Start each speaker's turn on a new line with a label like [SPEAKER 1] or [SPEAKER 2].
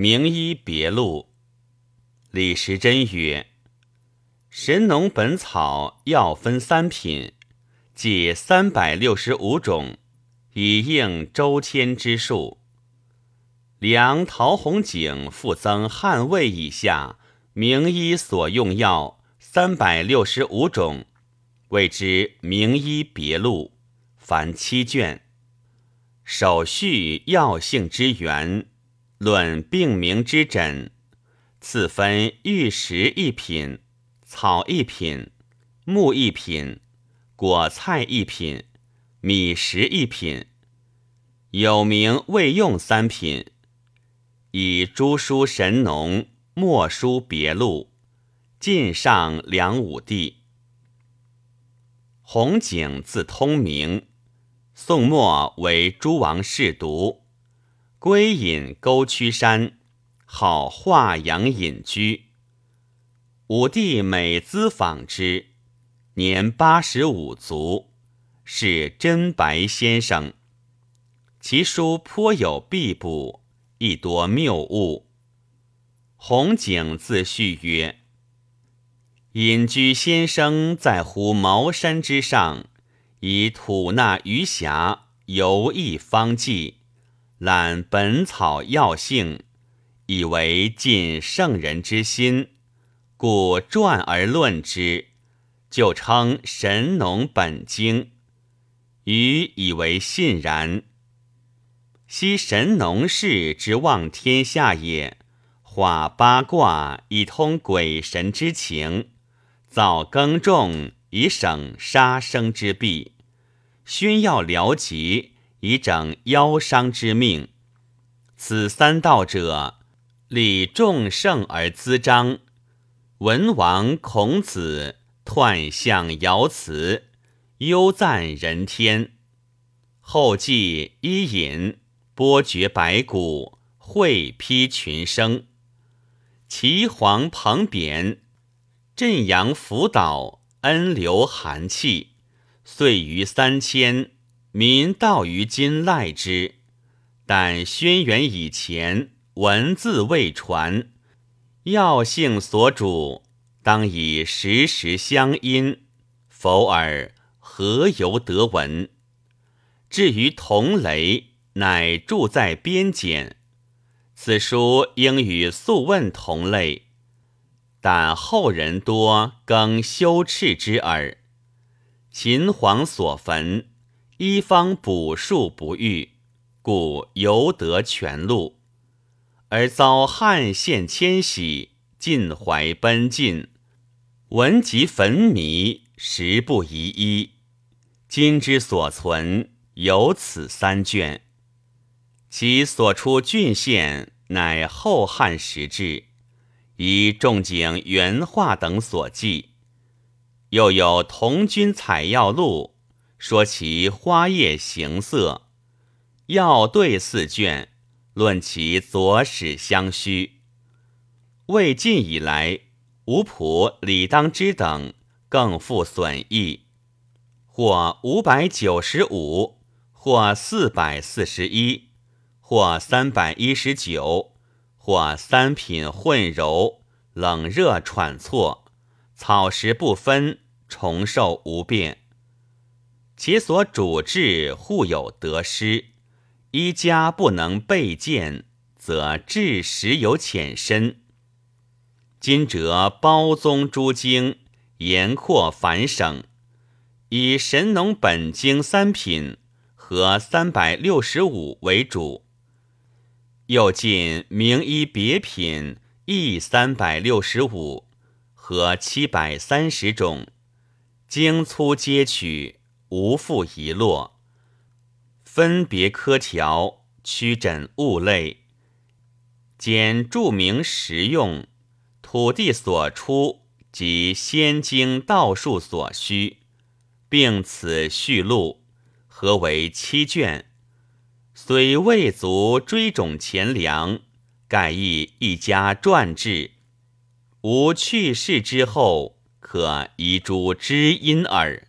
[SPEAKER 1] 名医别录。李时珍曰：“神农本草药分三品，即三百六十五种，以应周天之数。量陶弘景复增汉魏以下名医所用药三百六十五种，谓之名医别录，凡七卷。首序药性之源。”论病名之诊，次分玉石一品、草一品、木一品、果菜一品、米食一品，有名未用三品，以朱书神农，墨书别录，晋上梁武帝。洪景字通明，宋末为诸王侍读。归隐沟曲山，好华阳隐居。武帝每咨访之，年八十五卒，是真白先生。其书颇有弊补，亦多谬误。洪景自序曰：“隐居先生在乎茅山之上，以吐纳余霞，游弋方剂。”览本草药性，以为尽圣人之心，故传而论之，就称神农本经。余以为信然。昔神农氏之望天下也，画八卦以通鬼神之情，造耕种以省杀生之弊，宣药疗疾。以整夭伤之命，此三道者，礼众圣而滋章。文王、孔子彖象爻辞，优赞人天。后继伊尹，波绝白骨，会披群生。齐黄彭扁，镇阳辅导，恩流寒气，岁余三千。民道于今赖之，但轩辕以前文字未传，药性所主，当以时时相因，否尔何由得闻？至于同雷，乃住在边简，此书应与素问同类，但后人多更修斥之耳。秦皇所焚。一方补数不遇，故犹得全录，而遭汉献迁徙，尽怀奔进，文集焚靡，实不宜一。今之所存，有此三卷，其所出郡县，乃后汉时制，以仲景原画等所记，又有童军采药录。说其花叶形色，要对四卷，论其左史相虚。魏晋以来，吴普、李当之等更复损益，或五百九十五，或四百四十一，或三百一十九，或三品混柔，冷热喘错，草食不分，重寿无变。其所主治互有得失，一家不能备见，则治时有浅深。今者包宗诸经，严阔繁省，以神农本经三品和三百六十五为主，又进名医别品亦三百六十五和七百三十种，经粗皆取。无复遗落，分别科条，曲诊物类，兼注明实用，土地所出及仙经道术所需，并此序录，合为七卷。虽未足追种钱粮，盖亦一家传志。吾去世之后，可遗诸知音耳。